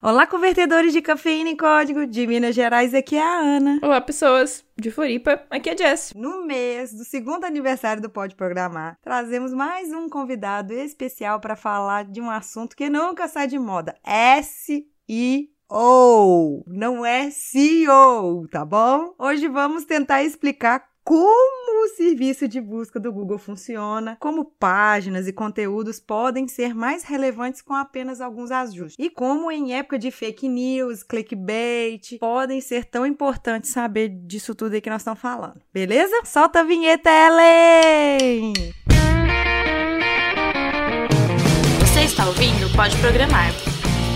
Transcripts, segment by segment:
Olá, convertedores de cafeína e código de Minas Gerais, aqui é a Ana. Olá, pessoas de Floripa, aqui é a Jess. No mês do segundo aniversário do Pode Programar, trazemos mais um convidado especial para falar de um assunto que nunca sai de moda: SEO. Não é CEO, tá bom? Hoje vamos tentar explicar como o serviço de busca do Google funciona, como páginas e conteúdos podem ser mais relevantes com apenas alguns ajustes, e como em época de fake news, clickbait, podem ser tão importantes saber disso tudo aí que nós estamos falando. Beleza? Solta a vinheta, Ellen! Você está ouvindo Pode Programar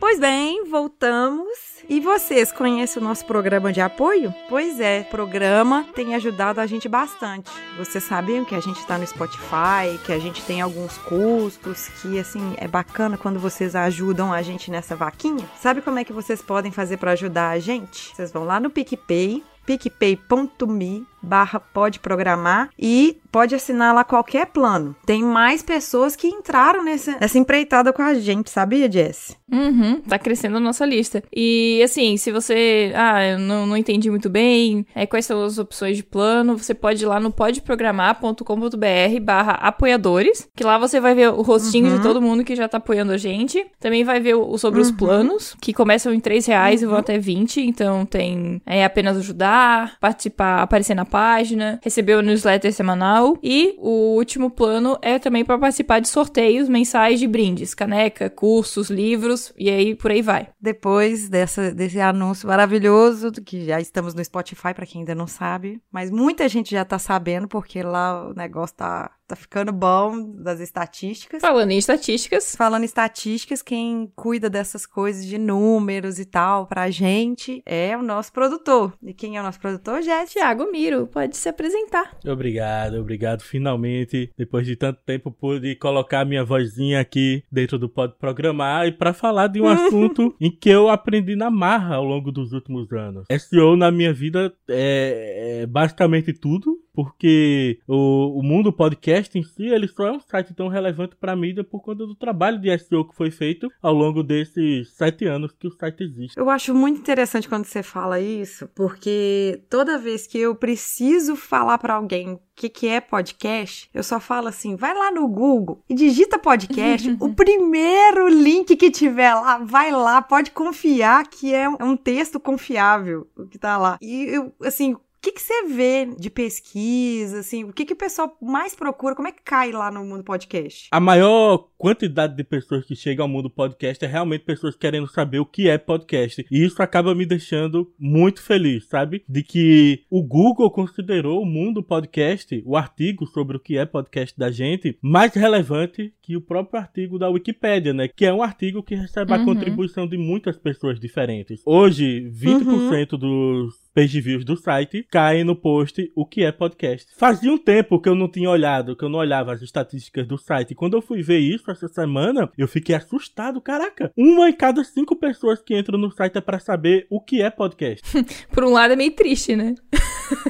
Pois bem, voltamos e vocês conhecem o nosso programa de apoio? Pois é, o programa tem ajudado a gente bastante. Vocês sabiam que a gente está no Spotify, que a gente tem alguns custos, que assim é bacana quando vocês ajudam a gente nessa vaquinha? Sabe como é que vocês podem fazer para ajudar a gente? Vocês vão lá no PicPay, picpay.me barra pode programar e pode assinar lá qualquer plano. Tem mais pessoas que entraram nessa, nessa empreitada com a gente, sabia, Jess? Uhum, tá crescendo a nossa lista. E assim, se você, ah, eu não, não entendi muito bem, é, quais são as opções de plano, você pode ir lá no podeprogramar.com.br barra apoiadores, que lá você vai ver o rostinho uhum. de todo mundo que já tá apoiando a gente. Também vai ver o, sobre uhum. os planos, que começam em 3 reais e vão uhum. até 20, então tem é, apenas ajudar, participar, aparecer na página, receber o newsletter semanal e o último plano é também para participar de sorteios mensais de brindes, caneca, cursos, livros e aí por aí vai. Depois dessa, desse anúncio maravilhoso, que já estamos no Spotify para quem ainda não sabe, mas muita gente já tá sabendo porque lá o negócio tá Tá ficando bom das estatísticas. Falando em estatísticas. Falando em estatísticas, quem cuida dessas coisas de números e tal pra gente é o nosso produtor. E quem é o nosso produtor, Jess? Tiago Miro, pode se apresentar. Obrigado, obrigado. Finalmente, depois de tanto tempo, pude colocar minha vozinha aqui dentro do Pode Programar e para falar de um assunto em que eu aprendi na marra ao longo dos últimos anos. SEO na minha vida é, é basicamente tudo porque o, o mundo podcast em si, ele só é um site tão relevante para a mídia por conta do trabalho de SEO que foi feito ao longo desses sete anos que o site existe. Eu acho muito interessante quando você fala isso, porque toda vez que eu preciso falar para alguém o que, que é podcast, eu só falo assim: vai lá no Google e digita podcast. o primeiro link que tiver lá, vai lá, pode confiar que é um texto confiável o que tá lá. E eu, assim, o que, que você vê de pesquisa, assim, o que, que o pessoal mais procura, como é que cai lá no mundo podcast? A maior quantidade de pessoas que chegam ao mundo podcast é realmente pessoas querendo saber o que é podcast. E isso acaba me deixando muito feliz, sabe? De que o Google considerou o mundo podcast, o artigo sobre o que é podcast da gente, mais relevante que o próprio artigo da Wikipédia, né? Que é um artigo que recebe uhum. a contribuição de muitas pessoas diferentes. Hoje, 20% uhum. dos page views do site, cai no post o que é podcast. Fazia um tempo que eu não tinha olhado, que eu não olhava as estatísticas do site. Quando eu fui ver isso essa semana, eu fiquei assustado. Caraca, uma em cada cinco pessoas que entram no site é para saber o que é podcast. Por um lado é meio triste, né?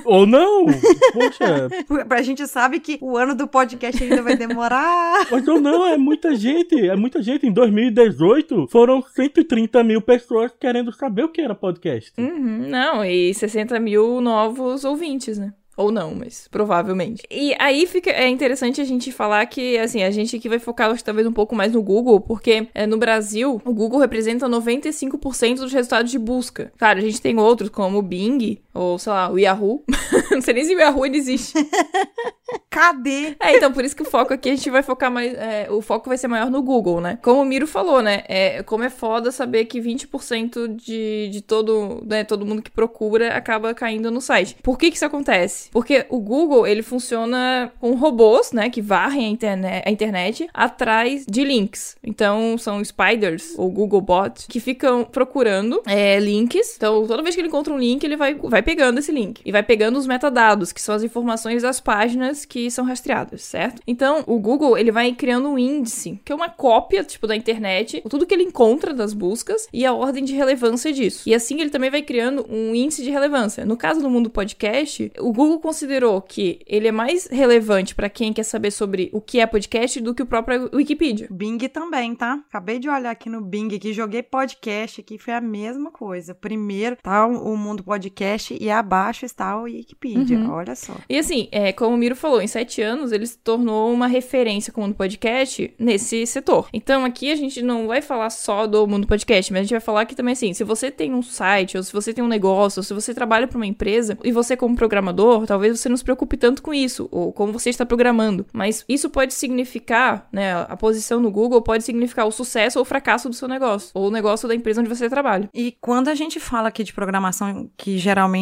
Ou não! Poxa. pra gente sabe que o ano do podcast ainda vai demorar. Mas ou não, é muita gente. É muita gente. Em 2018 foram 130 mil pessoas querendo saber o que era podcast. Uhum, não, e 60 mil novos ouvintes, né? Ou não, mas provavelmente. E aí fica é interessante a gente falar que, assim, a gente aqui vai focar acho, talvez um pouco mais no Google, porque é, no Brasil, o Google representa 95% dos resultados de busca. Claro, a gente tem outros como o Bing, ou sei lá, o Yahoo. não sei nem se o Yahoo ainda existe. Cadê? É, então por isso que o foco aqui a gente vai focar mais. É, o foco vai ser maior no Google, né? Como o Miro falou, né? É, como é foda saber que 20% de, de todo, né, todo mundo que procura acaba caindo no site. Por que que isso acontece? Porque o Google, ele funciona com robôs, né? Que varrem a internet, a internet atrás de links. Então são spiders, ou Google Bot, que ficam procurando é, links. Então toda vez que ele encontra um link, ele vai, vai vai pegando esse link e vai pegando os metadados, que são as informações das páginas que são rastreadas, certo? Então, o Google, ele vai criando um índice, que é uma cópia, tipo, da internet, tudo que ele encontra das buscas e a ordem de relevância disso. E assim ele também vai criando um índice de relevância. No caso do mundo podcast, o Google considerou que ele é mais relevante para quem quer saber sobre o que é podcast do que o próprio Wikipedia. Bing também, tá? Acabei de olhar aqui no Bing aqui, joguei podcast aqui, foi a mesma coisa. Primeiro tá o Mundo Podcast e abaixo está o Wikipedia. Uhum. Olha só. E assim, é, como o Miro falou, em sete anos ele se tornou uma referência com o Mundo Podcast nesse setor. Então aqui a gente não vai falar só do Mundo Podcast, mas a gente vai falar que também assim, se você tem um site, ou se você tem um negócio, ou se você trabalha para uma empresa, e você como programador, talvez você não se preocupe tanto com isso, ou como você está programando. Mas isso pode significar, né, a posição no Google pode significar o sucesso ou o fracasso do seu negócio, ou o negócio da empresa onde você trabalha. E quando a gente fala aqui de programação, que geralmente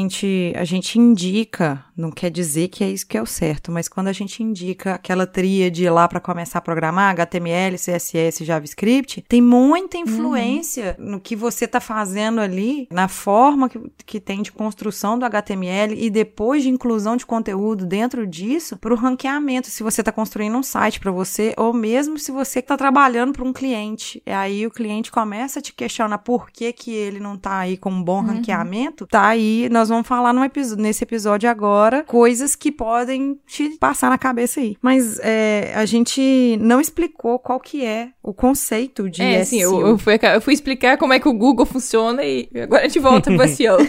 a gente indica, não quer dizer que é isso que é o certo, mas quando a gente indica aquela tríade lá para começar a programar, HTML, CSS, JavaScript, tem muita influência uhum. no que você tá fazendo ali, na forma que, que tem de construção do HTML e depois de inclusão de conteúdo dentro disso, para o ranqueamento, se você está construindo um site para você, ou mesmo se você está trabalhando para um cliente. E aí o cliente começa a te questionar por que, que ele não tá aí com um bom uhum. ranqueamento. Tá aí, nós vamos falar no episódio, nesse episódio agora, coisas que podem te passar na cabeça aí. Mas é, a gente não explicou qual que é o conceito de é, SEO. Sim, eu, eu, fui, eu fui explicar como é que o Google funciona e agora a gente volta pro SEO.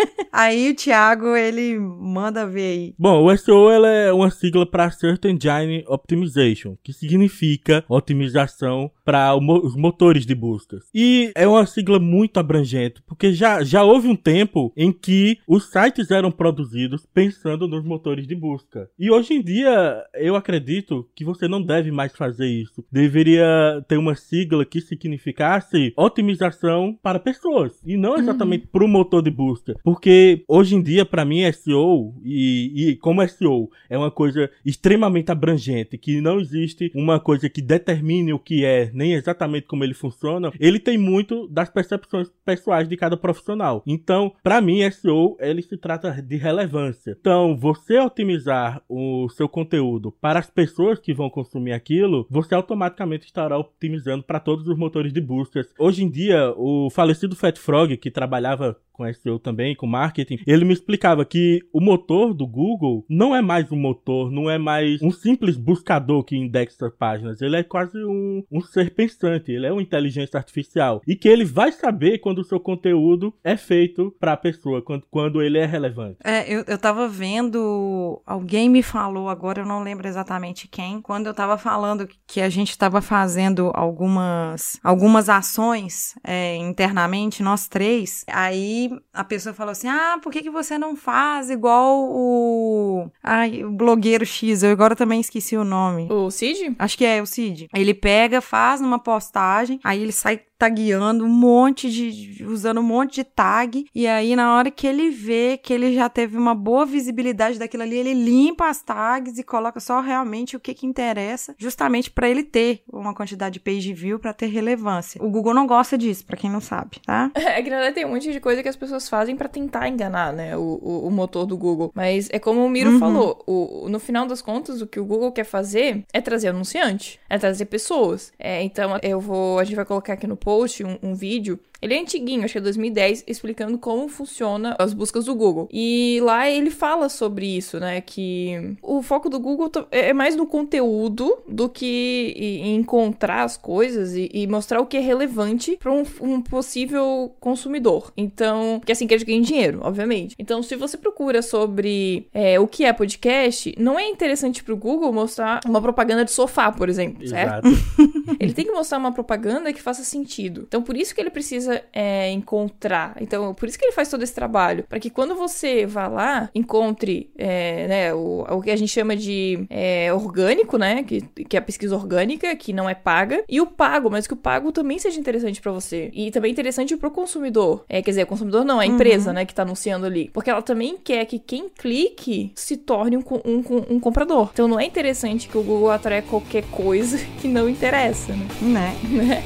aí o Thiago, ele manda ver aí. Bom, o SEO ela é uma sigla para Search Engine Optimization, que significa otimização para os motores de buscas. E é uma sigla muito abrangente, porque já, já houve um tempo em que os sites eram produzidos pensando nos motores de busca. E hoje em dia, eu acredito que você não deve mais fazer isso. Deveria ter uma sigla que significasse otimização para pessoas e não exatamente uhum. para o motor de busca. Porque hoje em dia, para mim, SEO e, e como SEO é uma coisa extremamente abrangente, que não existe uma coisa que determine o que é nem exatamente como ele funciona, ele tem muito das percepções pessoais de cada profissional. Então, para mim, SEO, ele se trata de relevância. Então, você otimizar o seu conteúdo para as pessoas que vão consumir aquilo, você automaticamente estará otimizando para todos os motores de buscas. Hoje em dia, o falecido Fat Frog, que trabalhava com SEO também, com marketing, ele me explicava que o motor do Google não é mais um motor, não é mais um simples buscador que indexa páginas. Ele é quase um, um ser pensante, ele é uma inteligência artificial. E que ele vai saber quando o seu conteúdo é feito para a pessoa, quando, quando ele é relevante. É, eu, eu tava vendo, alguém me falou agora, eu não lembro exatamente quem, quando eu tava falando que a gente tava fazendo algumas, algumas ações é, internamente, nós três, aí a pessoa falou assim: ah, por que, que você não faz igual o. Ai, o blogueiro X? Eu agora também esqueci o nome. O Cid? Acho que é o Cid. Ele pega, faz numa postagem, aí ele sai tagueando um monte de. usando um monte de tag. E aí, na hora que ele vê que ele já teve uma boa visibilidade daquilo ali, ele limpa as tags e coloca só realmente o que, que interessa, justamente para ele ter uma quantidade de page view para ter relevância. O Google não gosta disso, para quem não sabe, tá? É que na verdade tem um monte de coisa que as pessoas fazem para tentar enganar, né, o, o, o, motor do Google. Mas é como o Miro uhum. falou, o, no final das contas, o que o Google quer fazer é trazer anunciante, é trazer pessoas. É, então eu vou, a gente vai colocar aqui no post post, um, um vídeo ele é antiguinho, acho que é 2010, explicando como funciona as buscas do Google. E lá ele fala sobre isso, né? Que o foco do Google é, é mais no conteúdo do que em encontrar as coisas e, e mostrar o que é relevante para um, um, possível consumidor. Então, que assim quer ganhar dinheiro, obviamente. Então, se você procura sobre é, o que é podcast, não é interessante para o Google mostrar uma propaganda de sofá, por exemplo, certo? ele tem que mostrar uma propaganda que faça sentido. Então, por isso que ele precisa precisa é, encontrar. Então, por isso que ele faz todo esse trabalho. para que quando você vá lá, encontre é, né, o, o que a gente chama de é, orgânico, né? Que, que é a pesquisa orgânica, que não é paga. E o pago, mas que o pago também seja interessante para você. E também interessante pro consumidor. É, quer dizer, o consumidor não, é a empresa, uhum. né, que tá anunciando ali. Porque ela também quer que quem clique se torne um, um, um comprador. Então não é interessante que o Google atraia qualquer coisa que não interessa, né? Né? né?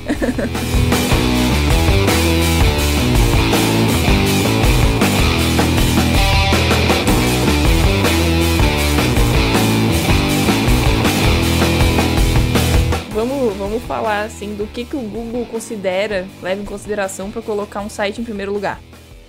Vamos, vamos falar assim do que, que o Google considera, leva em consideração para colocar um site em primeiro lugar.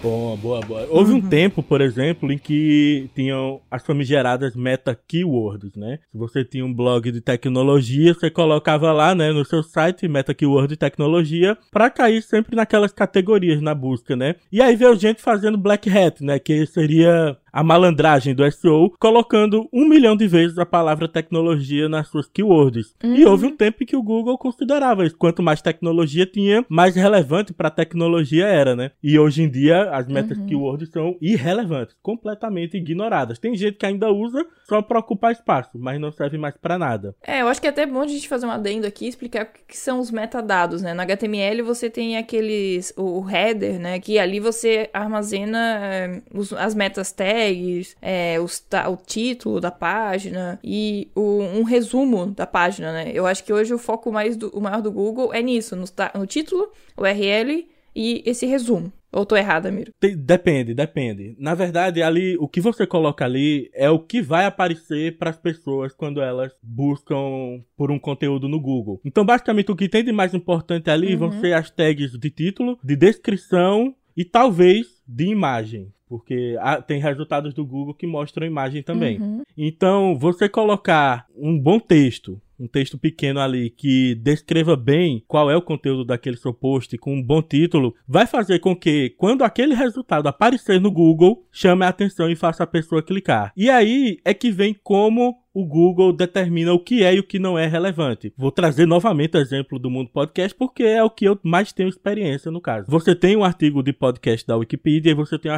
Boa, boa, boa. Houve um tempo, por exemplo, em que tinham as famigeradas meta keywords, né? Se você tinha um blog de tecnologia, você colocava lá, né, no seu site meta keyword tecnologia para cair sempre naquelas categorias na busca, né? E aí veio gente fazendo black hat, né, que seria a malandragem do SEO, colocando um milhão de vezes a palavra tecnologia nas suas keywords. E houve um tempo em que o Google considerava isso. Quanto mais tecnologia tinha, mais relevante para a tecnologia era, né? E hoje em dia as metas keywords são irrelevantes, completamente ignoradas. Tem gente que ainda usa só para ocupar espaço, mas não serve mais para nada. É, eu acho que é até bom a gente fazer um adendo aqui e explicar o que são os metadados, né? No HTML você tem aqueles, o header, né? Que ali você armazena os- as metas tags, é, os o título da página e o- um resumo da página, né? Eu acho que hoje o foco mais do, o maior do Google é nisso, no, no título, o URL e esse resumo. Ou tô errada, Miro? Depende, depende. Na verdade, ali o que você coloca ali é o que vai aparecer para as pessoas quando elas buscam por um conteúdo no Google. Então, basicamente, o que tem de mais importante ali vão ser as tags de título, de descrição e talvez de imagem. Porque tem resultados do Google que mostram imagem também. Então, você colocar um bom texto, um texto pequeno ali que descreva bem qual é o conteúdo daquele seu post com um bom título, vai fazer com que quando aquele resultado aparecer no Google, chame a atenção e faça a pessoa clicar. E aí é que vem como o Google determina o que é e o que não é relevante. Vou trazer novamente o exemplo do Mundo Podcast porque é o que eu mais tenho experiência no caso. Você tem um artigo de podcast da Wikipedia e você tem um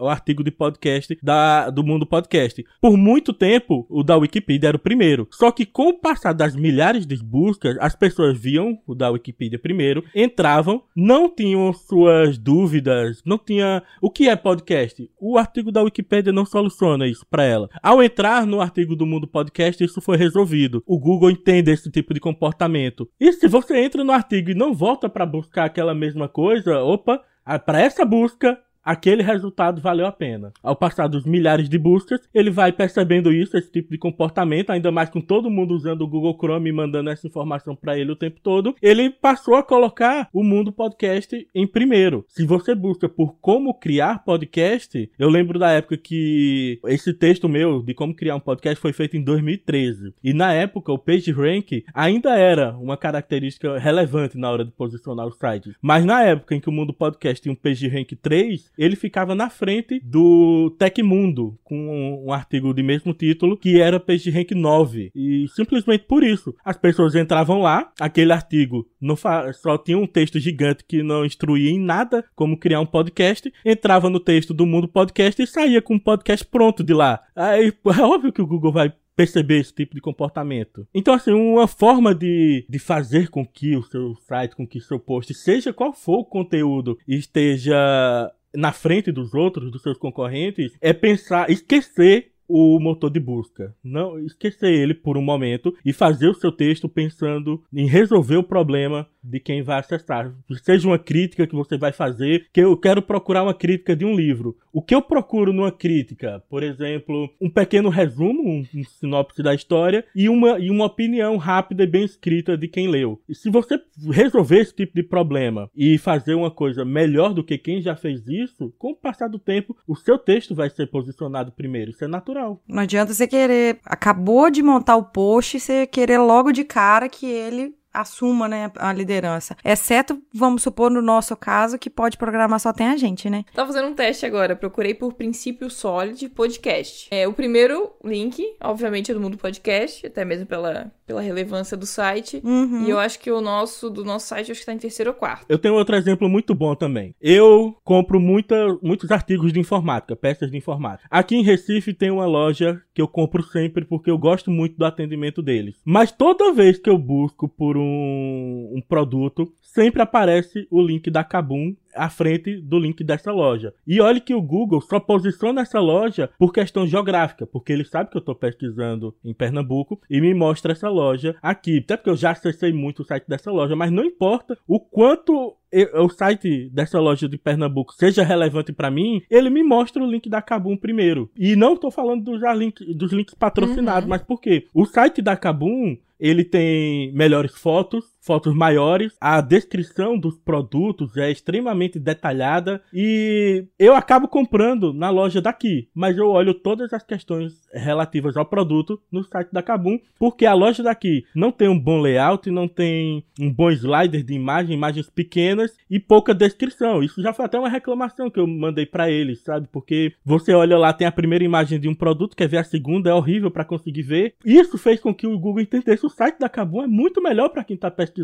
o artigo de podcast da, do Mundo Podcast. Por muito tempo, o da Wikipedia era o primeiro. Só que com o passar das milhares de buscas, as pessoas viam o da Wikipedia primeiro, entravam, não tinham suas dúvidas, não tinha o que é podcast. O artigo da Wikipedia não soluciona isso para ela. Ao entrar no artigo do Mundo Podcast, isso foi resolvido. O Google entende esse tipo de comportamento. E se você entra no artigo e não volta para buscar aquela mesma coisa, opa, para essa busca aquele resultado valeu a pena. Ao passar dos milhares de buscas, ele vai percebendo isso, esse tipo de comportamento, ainda mais com todo mundo usando o Google Chrome e mandando essa informação para ele o tempo todo. Ele passou a colocar o Mundo Podcast em primeiro. Se você busca por como criar podcast, eu lembro da época que esse texto meu de como criar um podcast foi feito em 2013. E na época o PageRank ainda era uma característica relevante na hora de posicionar o site. Mas na época em que o Mundo Podcast tinha um PageRank 3, ele ficava na frente do Tecmundo, com um, um artigo de mesmo título, que era PageRank 9. E simplesmente por isso, as pessoas entravam lá, aquele artigo não só tinha um texto gigante que não instruía em nada como criar um podcast, entrava no texto do Mundo Podcast e saía com um podcast pronto de lá. Aí é óbvio que o Google vai perceber esse tipo de comportamento. Então, assim, uma forma de, de fazer com que o seu site, com que o seu post, seja qual for o conteúdo, esteja na frente dos outros, dos seus concorrentes, é pensar, esquecer o motor de busca. Não esquecer ele por um momento e fazer o seu texto pensando em resolver o problema de quem vai acessar. Seja uma crítica que você vai fazer, que eu quero procurar uma crítica de um livro. O que eu procuro numa crítica? Por exemplo, um pequeno resumo, um, um sinopse da história e uma, e uma opinião rápida e bem escrita de quem leu. E se você resolver esse tipo de problema e fazer uma coisa melhor do que quem já fez isso, com o passar do tempo, o seu texto vai ser posicionado primeiro. Isso é natural. Não adianta você querer. Acabou de montar o post e você querer logo de cara que ele assuma, né, a liderança. Exceto, vamos supor, no nosso caso, que pode programar só tem a gente, né? Tava fazendo um teste agora, procurei por princípio Solid podcast. É, o primeiro link, obviamente, é do Mundo Podcast, até mesmo pela, pela relevância do site. Uhum. E eu acho que o nosso, do nosso site, acho que tá em terceiro ou quarto. Eu tenho outro exemplo muito bom também. Eu compro muita, muitos artigos de informática, peças de informática. Aqui em Recife tem uma loja que eu compro sempre porque eu gosto muito do atendimento deles. Mas toda vez que eu busco por um, um produto, sempre aparece o link da Kabum à frente do link dessa loja. E olhe que o Google só posiciona essa loja por questão geográfica, porque ele sabe que eu estou pesquisando em Pernambuco e me mostra essa loja aqui. Até porque eu já acessei muito o site dessa loja, mas não importa o quanto o site dessa loja de Pernambuco seja relevante para mim, ele me mostra o link da Kabum primeiro. E não estou falando dos, link, dos links patrocinados, mas por quê? O site da Kabum ele tem melhores fotos, fotos maiores, a descrição dos produtos é extremamente detalhada e eu acabo comprando na loja daqui, mas eu olho todas as questões relativas ao produto no site da Kabum, porque a loja daqui não tem um bom layout, não tem um bom slider de imagem, imagens pequenas e pouca descrição. Isso já foi até uma reclamação que eu mandei para eles, sabe? Porque você olha lá, tem a primeira imagem de um produto, quer ver a segunda, é horrível para conseguir ver. Isso fez com que o Google entendesse o site da Kabum é muito melhor para quem tá pesquisando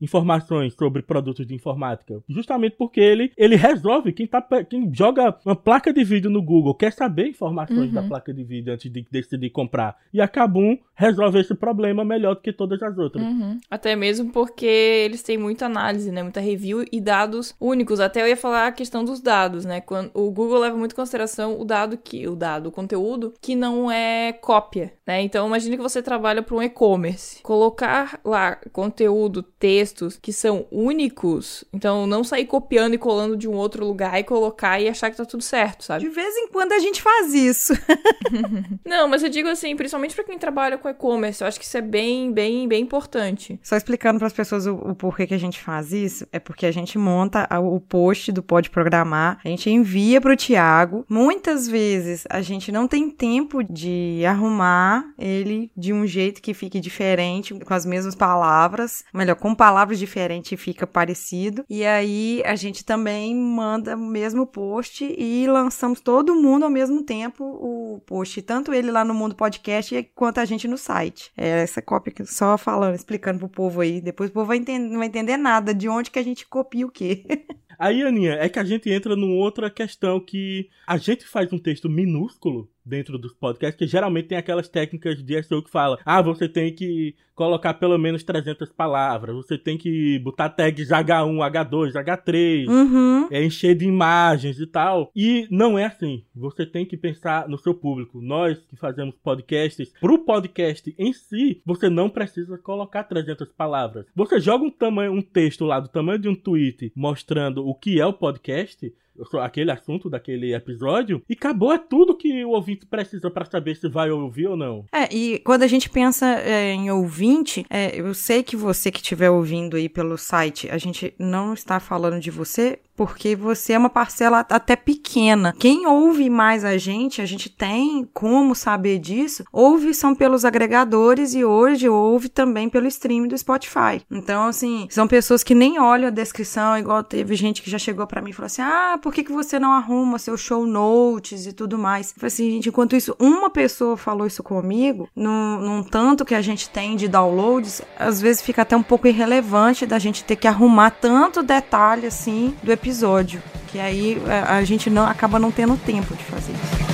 informações sobre produtos de informática, justamente porque ele ele resolve quem tá quem joga uma placa de vídeo no Google, quer saber informações uhum. da placa de vídeo antes de decidir comprar. E a Kabum resolve esse problema melhor do que todas as outras. Uhum. Até mesmo porque eles têm muita análise, né? Muita review e dados únicos. Até eu ia falar a questão dos dados, né? Quando o Google leva muito em consideração o dado que o dado, o conteúdo que não é cópia, né? Então imagine que você trabalha para um e-commerce. Colocar lá conteúdo, textos que são únicos, então não sair copiando e colando de um outro lugar e colocar e achar que tá tudo certo, sabe? De vez em quando a gente faz isso. não, mas eu digo assim, principalmente para quem trabalha com e-commerce, eu acho que isso é bem, bem, bem importante. Só explicando para as pessoas o, o, porquê que a gente faz isso, é porque a gente monta o post do Pode Programar, a gente envia para o Tiago. Muitas vezes a gente não tem tempo de arrumar ele de um jeito que fique diferente, com as mesmas palavras, melhor, com palavras diferentes fica parecido. E aí a gente também manda o mesmo post e lançamos todo mundo ao mesmo tempo o post, tanto ele lá no Mundo Podcast quanto a gente no site. É essa cópia que só falando, explicando pro povo aí. Depois o povo vai entender, não vai entender nada de onde que a gente copia o quê. Aí, Aninha, é que a gente entra numa outra questão que a gente faz um texto minúsculo dentro dos podcasts, que geralmente tem aquelas técnicas de SEO que fala, ah, você tem que colocar pelo menos 300 palavras, você tem que botar tags H1, H2, H3, uhum. é encher de imagens e tal. E não é assim. Você tem que pensar no seu público. Nós que fazemos podcasts, pro podcast em si, você não precisa colocar 300 palavras. Você joga um tamanho, um texto lá do tamanho de um tweet mostrando o que é o podcast, aquele assunto daquele episódio e acabou é tudo que o ouvinte precisa para saber se vai ouvir ou não. É, e quando a gente pensa é, em ouvinte, é, eu sei que você que estiver ouvindo aí pelo site, a gente não está falando de você porque você é uma parcela até pequena. Quem ouve mais a gente, a gente tem como saber disso, ouve são pelos agregadores e hoje ouve também pelo stream do Spotify. Então, assim, são pessoas que nem olham a descrição, igual teve gente que já chegou para mim e falou assim: ah, por que, que você não arruma seu show notes e tudo mais? Eu falei assim, gente, enquanto isso, uma pessoa falou isso comigo, num, num tanto que a gente tem de downloads, às vezes fica até um pouco irrelevante da gente ter que arrumar tanto detalhe assim do episódio episódio, que aí a, a gente não acaba não tendo tempo de fazer isso.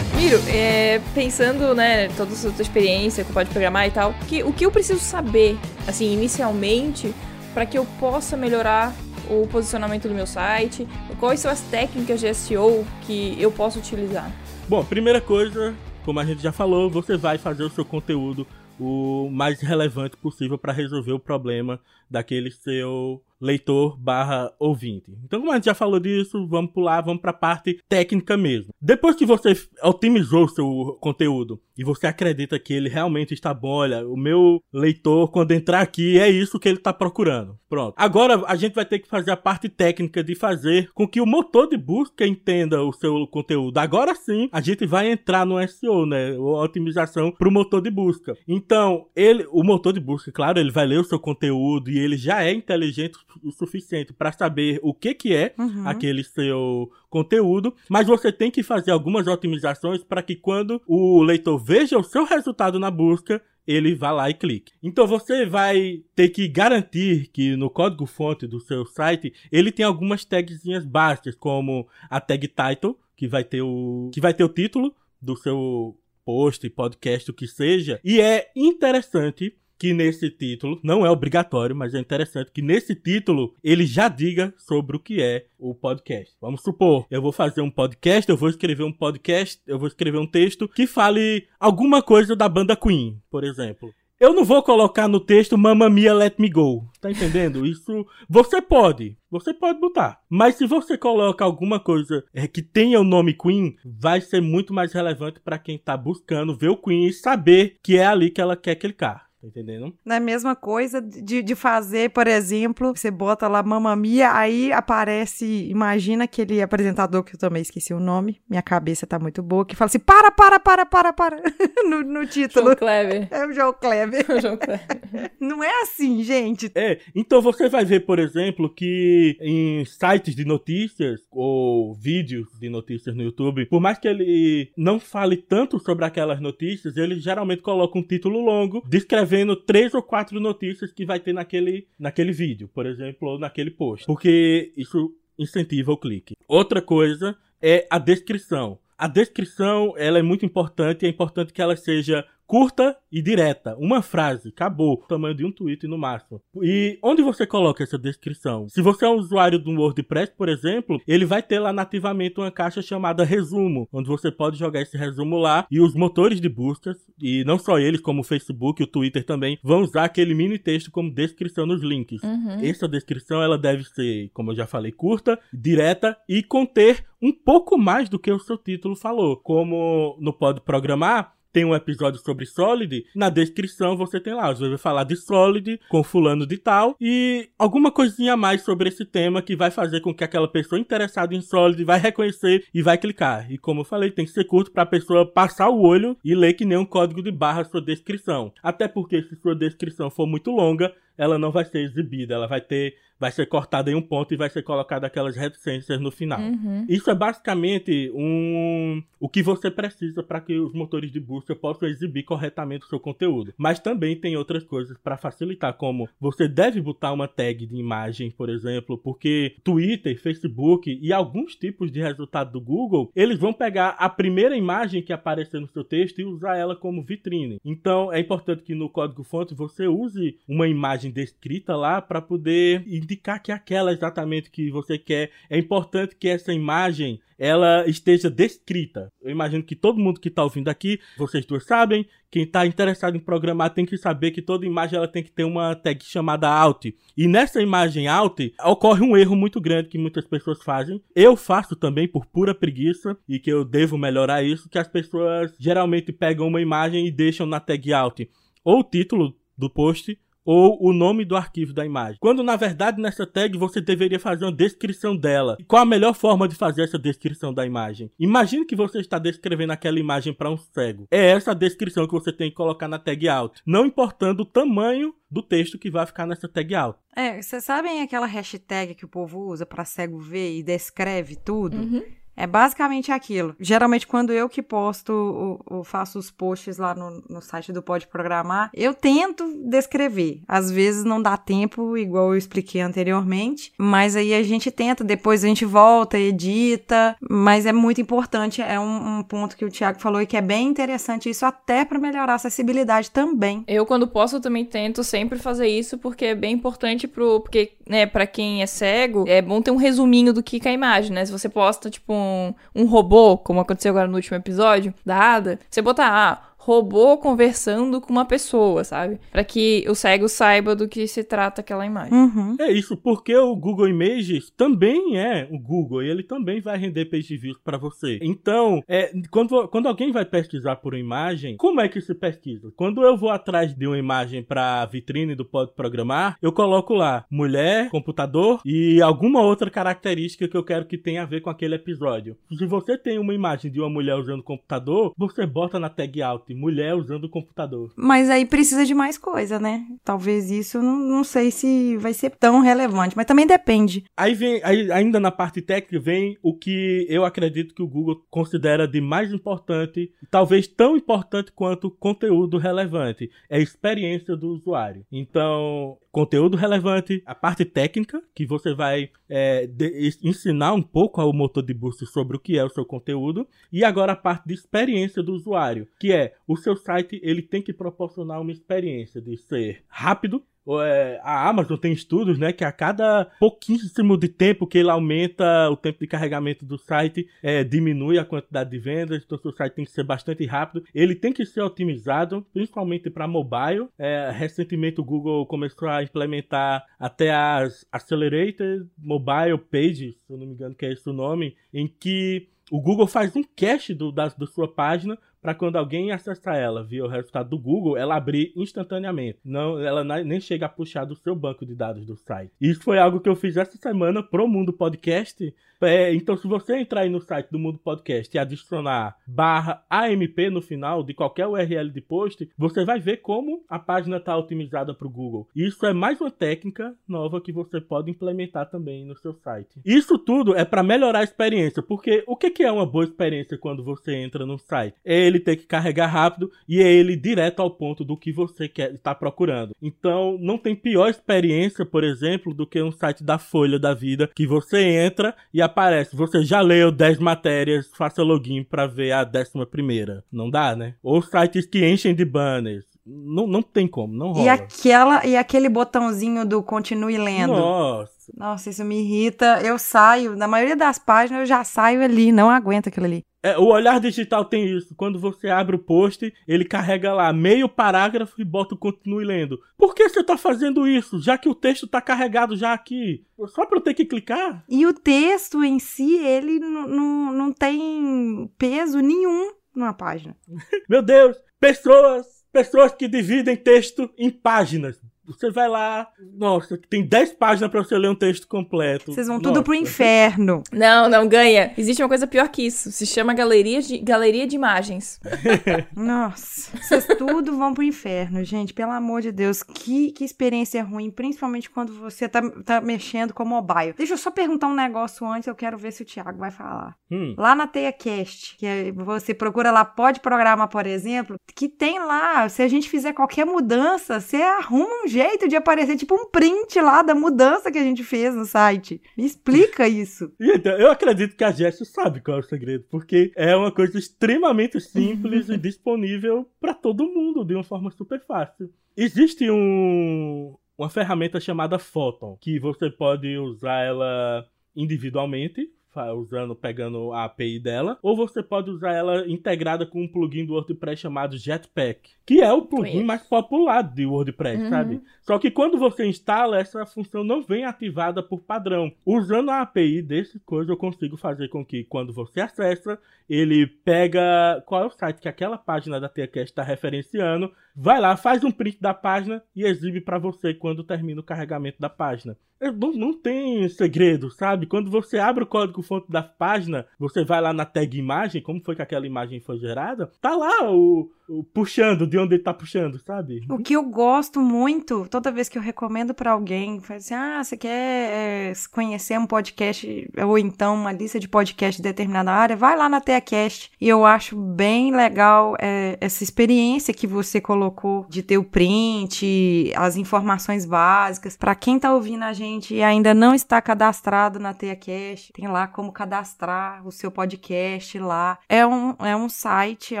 Miro, é, pensando, né, toda a sua experiência que pode programar e tal, que, o que eu preciso saber, assim, inicialmente, para que eu possa melhorar o posicionamento do meu site? Quais são as técnicas de SEO que eu posso utilizar? Bom, primeira coisa, como a gente já falou, você vai fazer o seu conteúdo o mais relevante possível para resolver o problema daquele seu leitor barra ouvinte. Então, como a gente já falou disso, vamos pular, vamos para a parte técnica mesmo. Depois que você otimizou o seu conteúdo e você acredita que ele realmente está bom, olha, o meu leitor, quando entrar aqui, é isso que ele está procurando. Pronto. Agora a gente vai ter que fazer a parte técnica de fazer com que o motor de busca entenda o seu conteúdo. Agora sim, a gente vai entrar no SEO, né? Otimização para o motor de busca. Então, ele, o motor de busca, claro, ele vai ler o seu conteúdo e ele já é inteligente o suficiente para saber o que que é uhum. aquele seu conteúdo, mas você tem que fazer algumas otimizações para que quando o leitor veja o seu resultado na busca, ele vá lá e clique. Então você vai ter que garantir que no código fonte do seu site ele tem algumas tagzinhas básicas, como a tag title, que vai ter o que vai ter o título do seu post, podcast, o que seja. E é interessante que nesse título, não é obrigatório, mas é interessante que nesse título ele já diga sobre o que é o podcast. Vamos supor, eu vou fazer um podcast, eu vou escrever um podcast, eu vou escrever um texto que fale alguma coisa da banda Queen, por exemplo. Eu não vou colocar no texto Mamma Mia Let Me Go. Tá entendendo? Isso você pode. Você pode botar. Mas se você coloca alguma coisa é, que tenha o nome Queen, vai ser muito mais relevante para quem tá buscando ver o Queen e saber que é ali que ela quer clicar. Tá entendendo? Não é a mesma coisa de, de fazer, por exemplo, você bota lá Mamamia, aí aparece, imagina aquele apresentador que eu também esqueci o nome, minha cabeça tá muito boa, que fala assim, para, para, para, para, para, no, no título. João Kleber. É o João Kleber. O João Kleber. Não é assim, gente. É, então você vai ver, por exemplo, que em sites de notícias ou vídeos de notícias no YouTube, por mais que ele não fale tanto sobre aquelas notícias, ele geralmente coloca um título longo descrevendo três ou quatro notícias que vai ter naquele, naquele vídeo, por exemplo, ou naquele post. Porque isso incentiva o clique. Outra coisa é a descrição. A descrição, ela é muito importante, é importante que ela seja curta e direta. Uma frase, acabou. Tamanho de um tweet no máximo. E onde você coloca essa descrição? Se você é um usuário do WordPress, por exemplo, ele vai ter lá nativamente uma caixa chamada resumo, onde você pode jogar esse resumo lá e os motores de buscas, e não só eles, como o Facebook e o Twitter também, vão usar aquele mini texto como descrição nos links. Uhum. Essa descrição ela deve ser, como eu já falei, curta, direta e conter um pouco mais do que o seu título falou. Como no Pode Programar, tem um episódio sobre Solid, na descrição você tem lá, você vai falar de Solid com fulano de tal e alguma coisinha a mais sobre esse tema que vai fazer com que aquela pessoa interessada em Solid vai reconhecer e vai clicar. E como eu falei, tem que ser curto para a pessoa passar o olho e ler que nem um código de barra sua descrição. Até porque se sua descrição for muito longa, ela não vai ser exibida, ela vai ter vai ser cortada em um ponto e vai ser colocada aquelas reticências no final. Uhum. Isso é basicamente um o que você precisa para que os motores de busca possam exibir corretamente o seu conteúdo. Mas também tem outras coisas para facilitar, como você deve botar uma tag de imagem, por exemplo, porque Twitter, Facebook e alguns tipos de resultado do Google, eles vão pegar a primeira imagem que aparecer no seu texto e usar ela como vitrine. Então é importante que no código-fonte você use uma imagem descrita lá para poder indicar que aquela exatamente que você quer. É importante que essa imagem ela esteja descrita. Eu imagino que todo mundo que está ouvindo aqui, vocês dois sabem, quem está interessado em programar tem que saber que toda imagem ela tem que ter uma tag chamada alt. E nessa imagem alt ocorre um erro muito grande que muitas pessoas fazem. Eu faço também por pura preguiça e que eu devo melhorar isso, que as pessoas geralmente pegam uma imagem e deixam na tag alt ou o título do post ou o nome do arquivo da imagem. Quando na verdade nessa tag você deveria fazer uma descrição dela. Qual a melhor forma de fazer essa descrição da imagem? Imagine que você está descrevendo aquela imagem para um cego. É essa a descrição que você tem que colocar na tag alt, não importando o tamanho do texto que vai ficar nessa tag alt. É, vocês sabem aquela hashtag que o povo usa para cego ver e descreve tudo? Uhum. É basicamente aquilo. Geralmente, quando eu que posto, ou, faço os posts lá no, no site do Pode Programar, eu tento descrever. Às vezes não dá tempo, igual eu expliquei anteriormente, mas aí a gente tenta, depois a gente volta, edita, mas é muito importante, é um, um ponto que o Thiago falou e que é bem interessante isso até para melhorar a acessibilidade também. Eu, quando posso, também tento sempre fazer isso, porque é bem importante pro. Porque, né, pra quem é cego, é bom ter um resuminho do que é a imagem, né? Se você posta, tipo, um, um robô, como aconteceu agora no último episódio da Ada, você botar, ah, robô conversando com uma pessoa, sabe? Para que o cego saiba do que se trata aquela imagem. Uhum. É isso, porque o Google Images também é o Google e ele também vai render page views para você. Então, é, quando, quando alguém vai pesquisar por uma imagem, como é que se pesquisa? Quando eu vou atrás de uma imagem para vitrine do Pode Programar, eu coloco lá mulher, computador e alguma outra característica que eu quero que tenha a ver com aquele episódio. Se você tem uma imagem de uma mulher usando computador, você bota na tag alt mulher usando o computador. Mas aí precisa de mais coisa, né? Talvez isso, não, não sei se vai ser tão relevante, mas também depende. Aí vem, aí, ainda na parte técnica, vem o que eu acredito que o Google considera de mais importante, talvez tão importante quanto conteúdo relevante, é a experiência do usuário. Então, conteúdo relevante, a parte técnica, que você vai é, de, ensinar um pouco ao motor de busca sobre o que é o seu conteúdo, e agora a parte de experiência do usuário, que é o seu site ele tem que proporcionar uma experiência de ser rápido, é, a Amazon tem estudos, né, que a cada pouquíssimo de tempo que ele aumenta o tempo de carregamento do site, é, diminui a quantidade de vendas, então seu site tem que ser bastante rápido. Ele tem que ser otimizado, principalmente para mobile. É, recentemente o Google começou a implementar até as Accelerated Mobile Pages, se eu não me engano que é esse o nome, em que o Google faz um cache do, da, da sua página para quando alguém acessar ela via o resultado do Google, ela abrir instantaneamente. Não, ela nem chega a puxar do seu banco de dados do site. Isso foi algo que eu fiz essa semana pro Mundo Podcast. É, então, se você entrar aí no site do Mundo Podcast e adicionar barra AMP no final de qualquer URL de post, você vai ver como a página está otimizada para o Google. Isso é mais uma técnica nova que você pode implementar também no seu site. Isso tudo é para melhorar a experiência, porque o que é uma boa experiência quando você entra no site? É ele ter que carregar rápido e é ele direto ao ponto do que você quer está procurando. Então, não tem pior experiência, por exemplo, do que um site da Folha da Vida que você entra e aparece, você já leu 10 matérias, faça login para ver a décima primeira. Não dá, né? Ou sites que enchem de banners. Não, não tem como, não rola. E, aquela, e aquele botãozinho do continue lendo. Nossa. Nossa, isso me irrita. Eu saio, na maioria das páginas eu já saio ali, não aguento aquilo ali. É, o olhar digital tem isso. Quando você abre o post, ele carrega lá meio parágrafo e bota o continue lendo. Por que você tá fazendo isso? Já que o texto tá carregado já aqui. Só pra eu ter que clicar? E o texto em si, ele não tem peso nenhum numa página. Meu Deus! Pessoas! Pessoas que dividem texto em páginas. Você vai lá, nossa, tem 10 páginas pra você ler um texto completo. Vocês vão Nossa. tudo pro inferno. Não, não ganha. Existe uma coisa pior que isso. Se chama galeria de, galeria de imagens. Nossa, vocês tudo vão pro inferno, gente. Pelo amor de Deus, que, que experiência ruim, principalmente quando você tá, tá mexendo com mobile. Deixa eu só perguntar um negócio antes, eu quero ver se o Thiago vai falar. Hum. Lá na TeiaCast, que é- você procura lá, pode programar, por exemplo, que tem lá, se a gente fizer qualquer mudança, você arruma um jeito de aparecer, tipo um print lá da mudança que a gente fez no site. Me explica isso. Então, eu acredito que a Jess sabe qual é o segredo, porque é uma coisa extremamente simples e disponível para todo mundo de uma forma super fácil. Existe um, uma ferramenta chamada Photon, que você pode usar ela individualmente, usando, pegando a API dela, ou você pode usar ela integrada com um plugin do WordPress chamado Jetpack, que é o plugin Conheço. mais popular de WordPress, Uhum. sabe? Só que quando você instala, essa função não vem ativada por padrão. Usando a API desse coisa, eu consigo fazer com que quando você acessa, ele pega qual é o site que aquela página da TeaCast está referenciando, vai lá, faz um print da página e exibe para você quando termina o carregamento da página. É, Não, não tem segredo, sabe? Quando você abre o código-fonte da página, você vai lá na tag imagem, como foi que aquela imagem foi gerada, tá lá o, o puxando, de onde ele tá puxando, sabe? O que eu gosto muito, toda vez que eu recomendo pra alguém, faz assim: ah, você quer é, conhecer um podcast ou então uma lista de podcast de determinada área? Vai lá na TeaCast. E eu acho bem legal é, essa experiência que você colocou de ter o print, as informações básicas. Pra quem tá ouvindo a gente e ainda não está cadastrado na TeaCast, tem lá como cadastrar o seu podcast lá. É um, é um site, é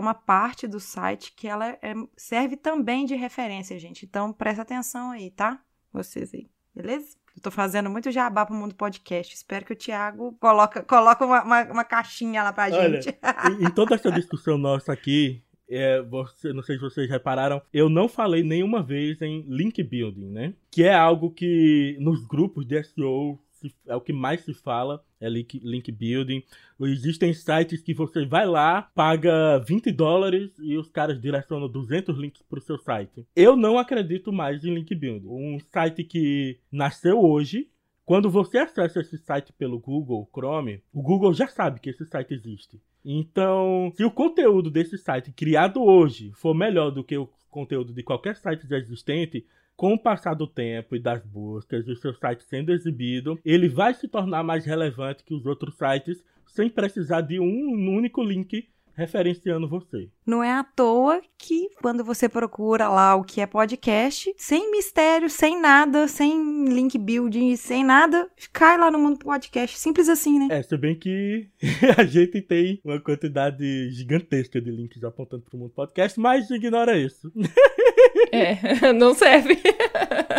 uma parte do site que ela é- serve também de referência, gente. Então presta atenção aí, tá? Vocês aí, beleza? Eu tô fazendo muito jabá pro mundo podcast. Espero que o Thiago coloca, coloca uma, uma, uma caixinha lá pra Olha, gente. em toda essa discussão nossa aqui, é, você, não sei se vocês repararam, eu não falei nenhuma vez em link building, né? Que é algo que nos grupos de SEO se- é o que mais se fala, é link, link building. Existem sites que você vai lá, paga 20 dólares e os caras direcionam 200 links para o seu site. Eu não acredito mais em link building. Um site que nasceu hoje, quando você acessa esse site pelo Google Chrome, o Google já sabe que esse site existe. Então, se o conteúdo desse site criado hoje for melhor do que o conteúdo de qualquer site já existente, com o passar do tempo e das buscas o seu site sendo exibido, ele vai se tornar mais relevante que os outros sites sem precisar de um único link referenciando você. Não é à toa que quando você procura lá o que é podcast, sem mistério, sem nada, sem link building, sem nada, cai lá no mundo podcast. Simples assim, né? É, se bem que a gente tem uma quantidade gigantesca de links apontando para o mundo podcast, mas ignora isso. É, não serve.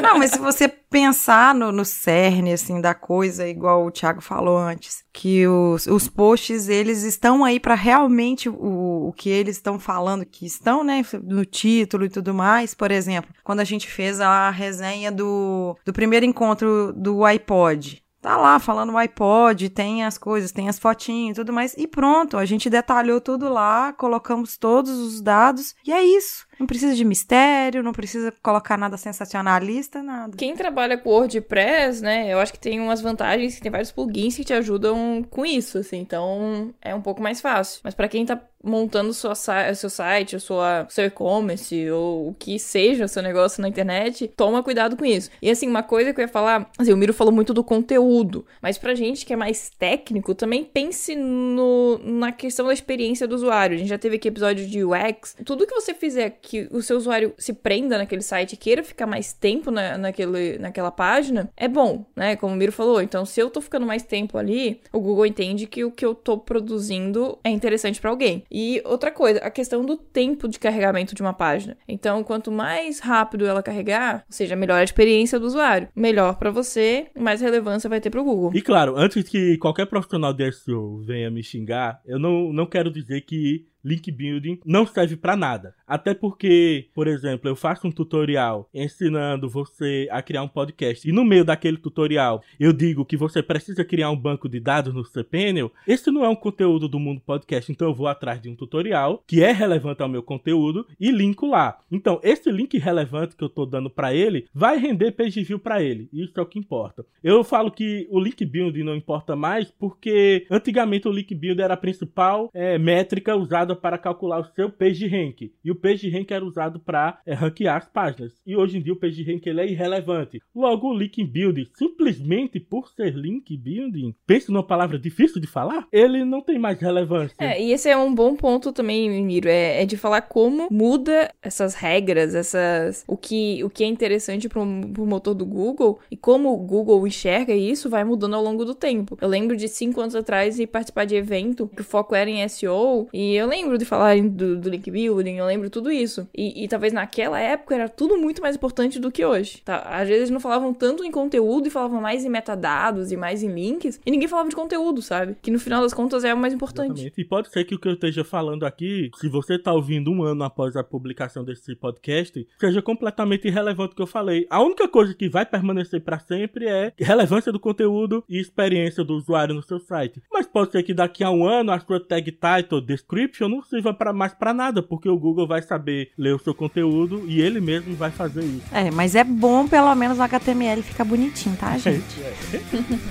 Não, mas se você pensar no, no cerne, assim, da coisa, igual o Thiago falou antes, que os, os posts, eles estão aí para realmente o, o que eles estão falando, que estão, né, no título e tudo mais. Por exemplo, quando a gente fez a resenha do, do primeiro encontro do iPod, Tá lá falando o iPod, tem as coisas, tem as fotinhas e tudo mais. E pronto, a gente detalhou tudo lá, colocamos todos os dados e é isso. Não precisa de mistério, não precisa colocar nada sensacionalista, nada. Quem trabalha com WordPress, né, eu acho que tem umas vantagens, que tem vários plugins que te ajudam com isso, assim, então é um pouco mais fácil. Mas para quem tá montando sua, seu site, sua, seu e-commerce, ou o que seja o seu negócio na internet, toma cuidado com isso. E assim, uma coisa que eu ia falar, assim, o Miro falou muito do conteúdo, mas pra gente que é mais técnico, também pense no, na questão da experiência do usuário. A gente já teve aqui episódio de UX. Tudo que você fizer que o seu usuário se prenda naquele site e queira ficar mais tempo na, naquele, naquela página, é bom, né? Como o Miro falou. Então, se eu tô ficando mais tempo ali, o Google entende que o que eu tô produzindo é interessante para alguém. E outra coisa, a questão do tempo de carregamento de uma página. Então, quanto mais rápido ela carregar, ou seja, melhor a experiência do usuário, melhor para você, mais relevância vai ter pro Google. E claro, antes que qualquer profissional de SEO venha me xingar, eu não, não quero dizer que link building não serve para nada. Até porque, por exemplo, eu faço um tutorial ensinando você a criar um podcast e no meio daquele tutorial eu digo que você precisa criar um banco de dados no cPanel. Esse não é um conteúdo do mundo podcast, então eu vou atrás de um tutorial que é relevante ao meu conteúdo e linko lá. Então, esse link relevante que eu tô dando para ele vai render page view para ele. Isso é o que importa. Eu falo que o link building não importa mais porque antigamente o link building era a principal é, métrica usada usada para calcular o seu PageRank. E o PageRank era usado para é, ranquear as páginas. E hoje em dia o PageRank ele é irrelevante. Logo, o Link Building, simplesmente por ser Link Building, pense numa palavra difícil de falar, ele não tem mais relevância. É, e esse é um bom ponto também, Miro, é, é de falar como muda essas regras, essas o que, o que é interessante para o motor do Google e como o Google enxerga isso vai mudando ao longo do tempo. Eu lembro de cinco anos atrás e participar de evento que o foco era em SEO e eu lembro lembro de falarem do, do link building, eu lembro tudo isso. E, e, talvez naquela época era tudo muito mais importante do que hoje. Tá? Às vezes não falavam tanto em conteúdo e falavam mais em metadados e mais em links. E ninguém falava de conteúdo, sabe? Que no final das contas é o mais importante. Exatamente. E pode ser que o que eu esteja falando aqui, se você tá ouvindo um ano após a publicação desse podcast, seja completamente irrelevante o que eu falei. A única coisa que vai permanecer para sempre é relevância do conteúdo e experiência do usuário no seu site. Mas pode ser que daqui a um ano a sua tag title description não sirva pra, mais para nada, porque o Google vai saber ler o seu conteúdo e ele mesmo vai fazer isso. É, mas é bom pelo menos o HTML ficar bonitinho, tá, gente?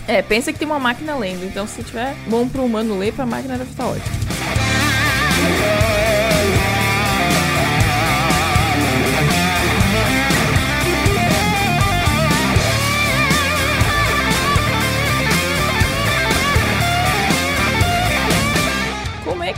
é, pensa que tem uma máquina lendo, então se tiver bom pro humano ler, pra máquina deve estar ótimo.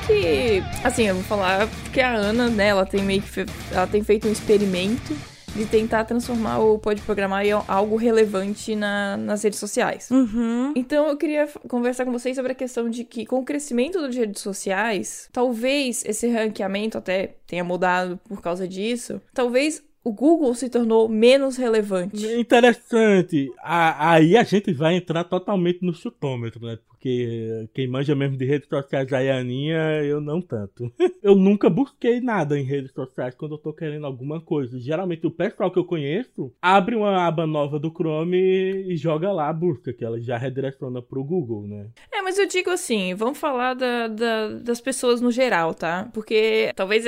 Que. Assim, eu vou falar que a Ana, né, ela tem meio que. Fe... Ela tem feito um experimento de tentar transformar o Pode Programar em algo relevante na, nas redes sociais. Uhum. Então eu queria conversar com vocês sobre a questão de que, com o crescimento das redes sociais, talvez esse ranqueamento até tenha mudado por causa disso. Talvez o Google se tornou menos relevante. Interessante. Aí a gente vai entrar totalmente no chutômetro, né? Porque quem manja mesmo de redes sociais aí, a Aninha, eu não tanto. eu nunca busquei nada em redes sociais quando eu tô querendo alguma coisa. Geralmente o pessoal que eu conheço abre uma aba nova do Chrome e joga lá a busca, que ela já redireciona pro Google, né? É, mas eu digo assim, vamos falar da, da, das pessoas no geral, tá? Porque talvez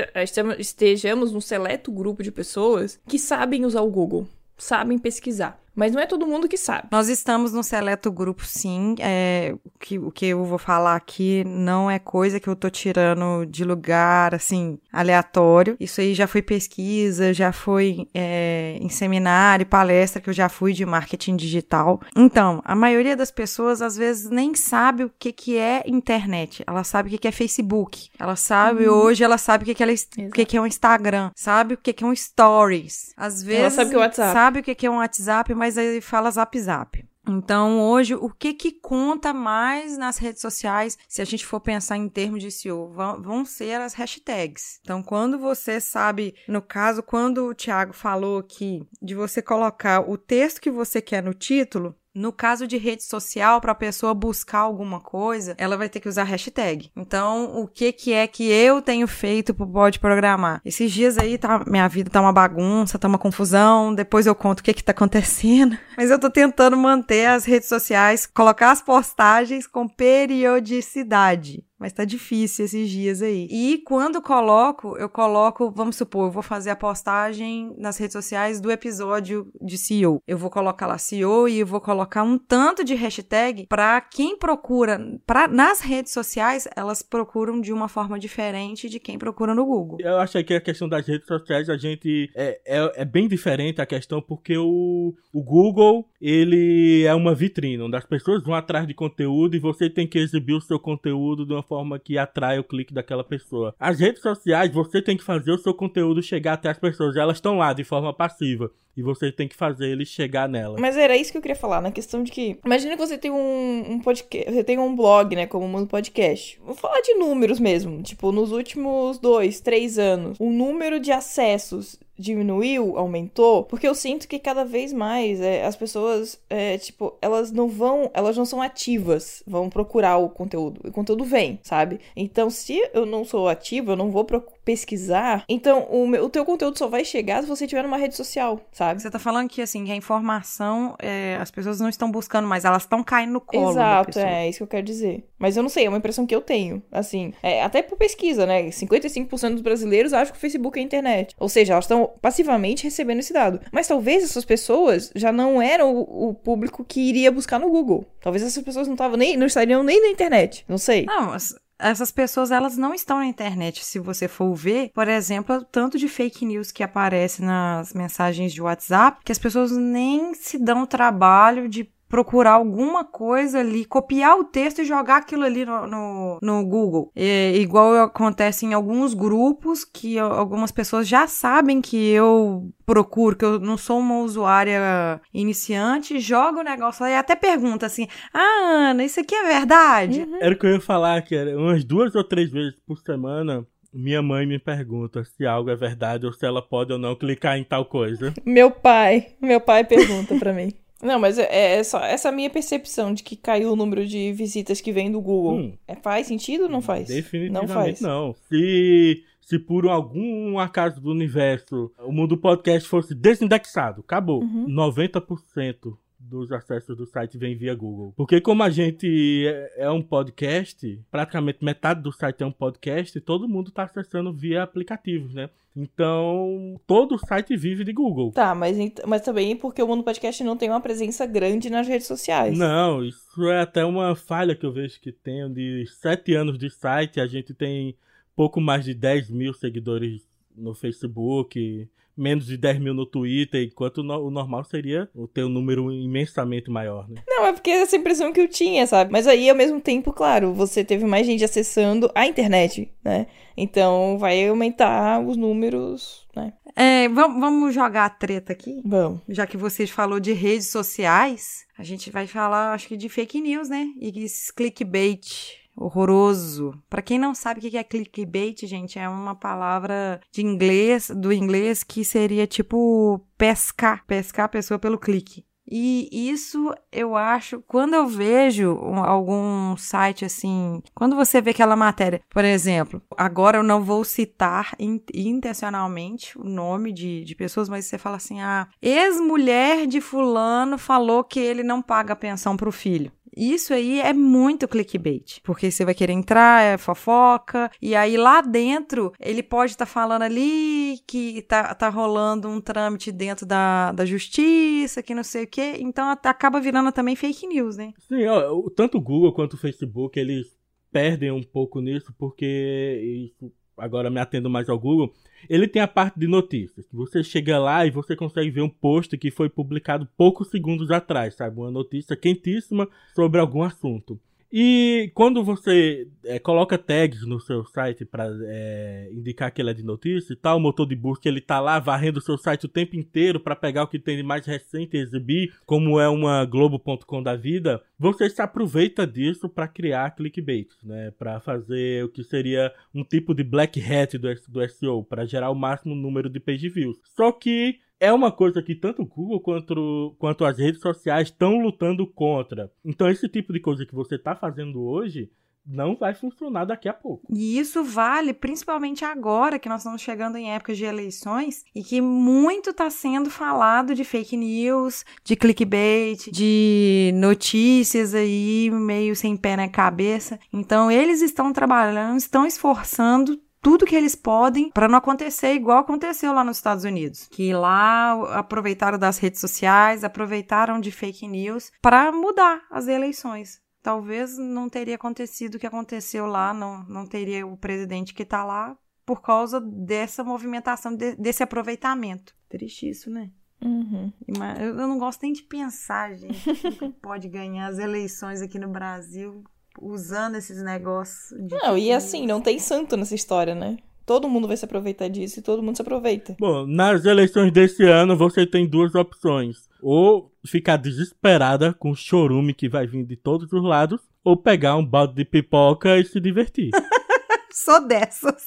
estejamos num seleto grupo de pessoas que sabem usar o Google, sabem pesquisar. Mas não é todo mundo que sabe. Nós estamos no seleto grupo, sim. É, o, que, o que eu vou falar aqui não é coisa que eu tô tirando de lugar, assim, aleatório. Isso aí já foi pesquisa, já foi é, em seminário, palestra que eu já fui de marketing digital. Então, a maioria das pessoas, às vezes, nem sabe o que, que é internet. Ela sabe o que, que é Facebook. Ela sabe, uhum. hoje, ela sabe o que, que, ela, o que, que é um Instagram. Sabe o que, que é um Stories. Às vezes, ela sabe o que é WhatsApp. Sabe o que, que é um WhatsApp, mas mas aí fala zap zap. Então, hoje, o que que conta mais nas redes sociais, se a gente for pensar em termos de SEO, vão, ser as hashtags. Então, quando você sabe, no caso, quando o Thiago falou aqui de você colocar o texto que você quer no título, no caso de rede social, para a pessoa buscar alguma coisa, ela vai ter que usar hashtag. Então, o que que é que eu tenho feito pro Pode Programar? Esses dias aí, tá, minha vida tá uma bagunça, tá uma confusão, depois eu conto o que que tá acontecendo. Mas eu tô tentando manter as redes sociais, colocar as postagens com periodicidade. Mas tá difícil esses dias aí. E quando coloco, eu coloco, vamos supor, eu vou fazer a postagem nas redes sociais do episódio de CEO. Eu vou colocar lá CEO e eu vou colocar um tanto de hashtag para quem procura pra, nas redes sociais, elas procuram de uma forma diferente de quem procura no Google. Eu acho que a questão das redes sociais, a gente é, é, é bem diferente a questão, porque o, o Google, ele é uma vitrine, onde as pessoas vão atrás de conteúdo e você tem que exibir o seu conteúdo de uma forma que atrai o clique daquela pessoa. As redes sociais, você tem que fazer o seu conteúdo chegar até as pessoas. Elas estão lá de forma passiva. E você tem que fazer eles chegar nela. Mas era isso que eu queria falar, na questão de que. Imagina que você tem um, um podcast. Você tem um blog, né? Como o Mundo Podcast. Vou falar de números mesmo. Tipo, nos últimos dois, três anos, o número de acessos diminuiu, aumentou, porque eu sinto que cada vez mais é, as pessoas, é, tipo, elas não vão, elas não são ativas, vão procurar o conteúdo. O conteúdo vem, sabe? Então, se eu não sou ativa, eu não vou pesquisar, então o, meu, o teu conteúdo só vai chegar se você tiver numa rede social, sabe? Você tá falando que, assim, que a informação, é, as pessoas não estão buscando mais, elas estão caindo no colo Exato, é isso que eu quero dizer. Mas eu não sei, é uma impressão que eu tenho, assim, é, até por pesquisa, né? 55% dos brasileiros acham que o Facebook é a internet. Ou seja, elas estão passivamente recebendo esse dado. Mas talvez essas pessoas já não eram o, o público que iria buscar no Google. Talvez essas pessoas não estavam nem não estariam nem na internet. Não sei. Não, essas pessoas elas não estão na internet. Se você for ver, por exemplo, o tanto de fake news que aparece nas mensagens de WhatsApp, que as pessoas nem se dão o trabalho de procurar alguma coisa ali, copiar o texto e jogar aquilo ali no, no, no Google. É, igual acontece em alguns grupos que algumas pessoas já sabem que eu procuro, que eu não sou uma usuária iniciante, joga o negócio lá e até pergunta assim: Ah, Ana, isso aqui é verdade? Uhum. Era o que eu ia falar, que era umas duas ou três vezes por semana minha mãe me pergunta se algo é verdade ou se ela pode ou não clicar em tal coisa. Meu pai, meu pai pergunta para mim. Não, mas é, é só essa minha percepção de que caiu o número de visitas que vem do Google. Hum. É, faz sentido ou não faz? Definitivamente não. Faz. não. Se, se por algum acaso do universo o mundo podcast fosse desindexado, acabou. Uhum. 90% dos acessos do site vem via Google. Porque como a gente é, é um podcast, praticamente metade do site é um podcast, todo mundo está acessando via aplicativos, né? Então, todo o site vive de Google. Tá, mas, mas também porque o Mundo Podcast não tem uma presença grande nas redes sociais. Não, isso é até uma falha que eu vejo que tem. De sete anos de site, a gente tem pouco mais de 10 mil seguidores no Facebook, menos de 10 mil no Twitter, enquanto o normal seria ter um número imensamente maior, né? Não, é porque essa impressão que eu tinha, sabe? Mas aí, ao mesmo tempo, claro, você teve mais gente acessando a internet, né? Então vai aumentar os números, né? É, vamos jogar a treta aqui? Vamos. Já que você falou de redes sociais, a gente vai falar, acho que, de fake news, né? E esses clickbait horroroso. Para quem não sabe o que é clickbait, gente, é uma palavra de inglês, do inglês que seria tipo pescar, pescar a pessoa pelo clique. E isso eu acho, quando eu vejo algum site assim, quando você vê aquela matéria, por exemplo, agora eu não vou citar intencionalmente o nome de, de pessoas, mas você fala assim: ah, ex-mulher de Fulano falou que ele não paga pensão pro filho. Isso aí é muito clickbait, porque você vai querer entrar, é fofoca, e aí lá dentro ele pode estar tá falando ali que tá, tá rolando um trâmite dentro da, da justiça, que não sei o quê, então acaba virando também fake news, né? Sim, ó, tanto o Google quanto o Facebook, eles perdem um pouco nisso, porque isso, agora me atendo mais ao Google, ele tem a parte de notícias. Você chega lá e você consegue ver um post que foi publicado poucos segundos atrás, sabe? Uma notícia quentíssima sobre algum assunto. E quando você é, coloca tags no seu site para é, indicar que ele é de notícia e tal, o motor de busca ele tá lá varrendo o seu site o tempo inteiro para pegar o que tem de mais recente e exibir, como é uma Globo.com da vida, você se aproveita disso para criar clickbait, né? Para fazer o que seria um tipo de black hat do, do SEO, para gerar o máximo número de page views. Só que é uma coisa que tanto o Google quanto, quanto as redes sociais estão lutando contra. Então, esse tipo de coisa que você está fazendo hoje não vai funcionar daqui a pouco. E isso vale principalmente agora que nós estamos chegando em épocas de eleições e que muito está sendo falado de fake news, de clickbait, de notícias aí meio sem pé na cabeça. Então eles estão trabalhando, estão esforçando tudo que eles podem para não acontecer igual aconteceu lá nos Estados Unidos, que lá aproveitaram das redes sociais, aproveitaram de fake news para mudar as eleições. Talvez não teria acontecido o que aconteceu lá, não, não teria o presidente que está lá por causa dessa movimentação, de, desse aproveitamento. Triste isso, né? Uhum. Eu não gosto nem de pensar, gente, que pode ganhar as eleições aqui no Brasil usando esses negócios. não, e assim, não tem santo nessa história, né? Todo mundo vai se aproveitar disso e todo mundo se aproveita. Bom, nas eleições desse ano você tem duas opções. Ou ficar desesperada com o chorume que vai vir de todos os lados, ou pegar um balde de pipoca e se divertir. Sou dessas.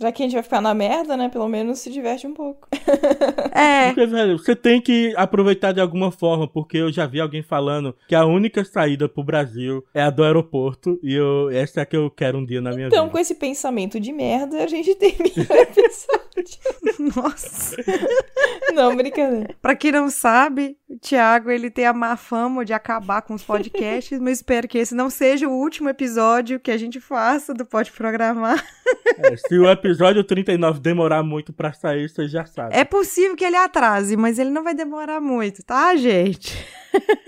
Já que a gente vai ficar na merda, né? Pelo menos se diverte um pouco. É. Porque, velho, você tem que aproveitar de alguma forma, porque eu já vi alguém falando que a única saída pro Brasil é a do aeroporto, e eu, essa é a que eu quero um dia na minha então, vida. com esse pensamento de merda, a gente termina o episódio. Nossa. Não, brincadeira. Pra quem não sabe, o Thiago, ele tem a má fama de acabar com os podcasts, mas espero que esse não seja o último episódio que a gente faça do Pode Programar. É, se o episódio 39 demorar muito pra sair, você já sabe. É possível que ele atrase, mas ele não vai demorar muito, tá, gente?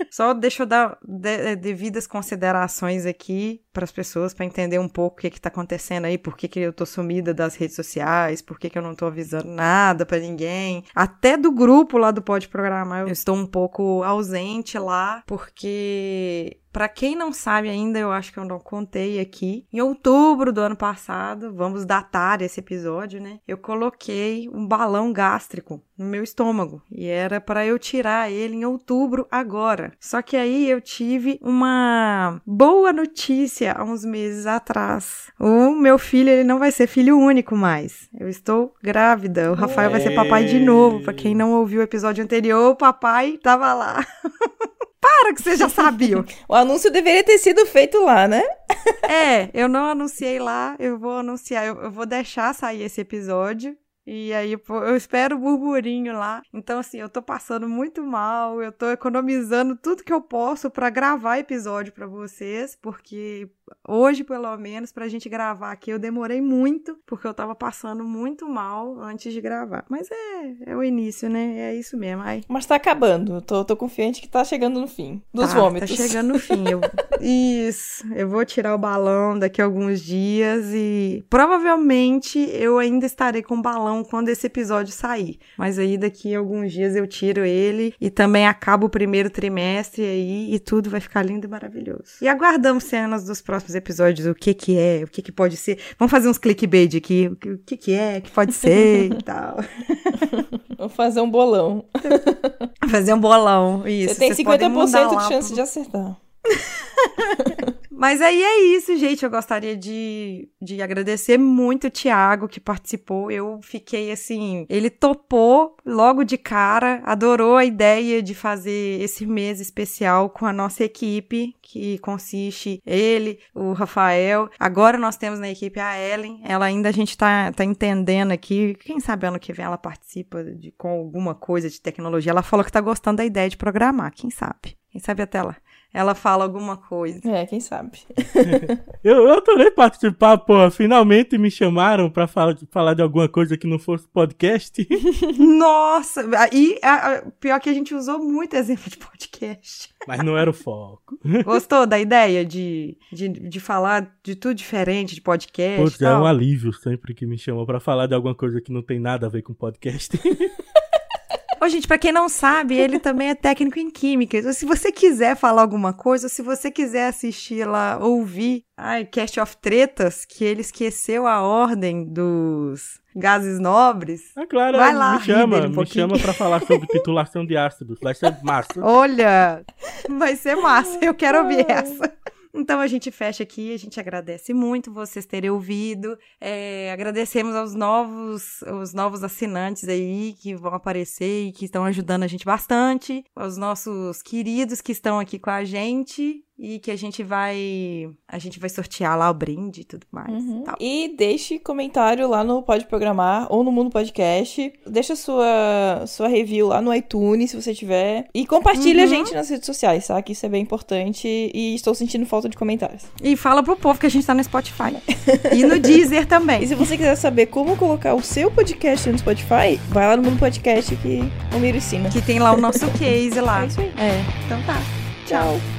Só deixa eu dar de, devidas considerações aqui para as pessoas para entender um pouco o que está acontecendo aí, por que, que eu tô sumida das redes sociais, por que, que eu não tô avisando nada para ninguém. Até do grupo lá do Pode Programar, eu estou um pouco ausente lá, porque para quem não sabe ainda, eu acho que eu não contei aqui. Em outubro do ano passado, vamos datar esse episódio, né? Eu coloquei um balão gástrico no meu estômago e era para eu tirar ele em outubro agora. Só que aí eu tive uma boa notícia há uns meses atrás. O meu filho, ele não vai ser filho único mais. Eu estou grávida. O Rafael vai ser papai de novo. Para quem não ouviu o episódio anterior, o papai tava lá. Para que vocês já sabiam. o anúncio deveria ter sido feito lá, né? é, eu não anunciei lá, eu vou anunciar, eu, eu vou deixar sair esse episódio. E aí eu espero o burburinho lá. Então, assim, eu tô passando muito mal, eu tô economizando tudo que eu posso para gravar episódio para vocês, porque hoje, pelo menos, pra gente gravar aqui, eu demorei muito, porque eu tava passando muito mal antes de gravar. Mas é, é o início, né? É isso mesmo. Ai. Mas tá acabando. Tô, tô confiante que tá chegando no fim dos tá, vômitos. Tá chegando no fim. Eu, isso. Eu vou tirar o balão daqui a alguns dias e provavelmente eu ainda estarei com o balão quando esse episódio sair. Mas aí daqui a alguns dias eu tiro ele e também acaba o primeiro trimestre aí e tudo vai ficar lindo e maravilhoso. E aguardamos cenas dos próximos próximos episódios o que que é, o que que pode ser. Vamos fazer uns clickbait aqui, o que, que é, o que pode ser e tal. Vamos fazer um bolão. Fazer um bolão, isso. Você tem 50% de chance pro... de acertar. Mas aí é isso, gente. Eu gostaria de, de agradecer muito o Thiago que participou. Eu fiquei assim. Ele topou logo de cara, adorou a ideia de fazer esse mês especial com a nossa equipe, que consiste ele, o Rafael. Agora nós temos na equipe a Ellen. Ela ainda a gente tá, tá entendendo aqui. Quem sabe ano que vem ela participa de, com alguma coisa de tecnologia. Ela falou que tá gostando da ideia de programar. Quem sabe? Quem sabe até lá ela fala alguma coisa. É, quem sabe. eu, eu adorei participar, pô. Finalmente me chamaram pra falar, falar de alguma coisa que não fosse podcast. Nossa! E a, a, pior que a gente usou muito exemplo de podcast. Mas não era o foco. Gostou da ideia de, de, de falar de tudo diferente, de podcast? Putz, é um alívio sempre que me chamam pra falar de alguma coisa que não tem nada a ver com podcast. Ô, gente, pra quem não sabe, ele também é técnico em química. Então, se você quiser falar alguma coisa, ou se você quiser assistir lá, ouvir, ai, Cast of Tretas, que ele esqueceu a ordem dos gases nobres. É claro, Vai lá, me chama, um me chama pra falar sobre titulação de ácidos. Vai ser massa. Olha, vai ser massa. Eu quero ouvir essa. Então a gente fecha aqui, a gente agradece muito vocês terem ouvido. É, agradecemos aos novos, os novos assinantes aí que vão aparecer e que estão ajudando a gente bastante. Aos nossos queridos que estão aqui com a gente e que a gente vai. A gente vai sortear lá o brinde e tudo mais. Uhum. tal. E deixe comentário lá no Pode Programar ou no Mundo Podcast. Deixa sua, sua review lá no iTunes, se você tiver. E compartilha a Uhum. gente nas redes sociais, tá? Que isso é bem importante. E estou sentindo falta de comentários. E fala pro povo que a gente tá no Spotify. e no Deezer E também. se você quiser saber como colocar o seu podcast no Spotify, vai lá no Mundo Podcast que o Miro ensina. Que tem lá o nosso case lá. É isso aí. É, então tá. Tchau.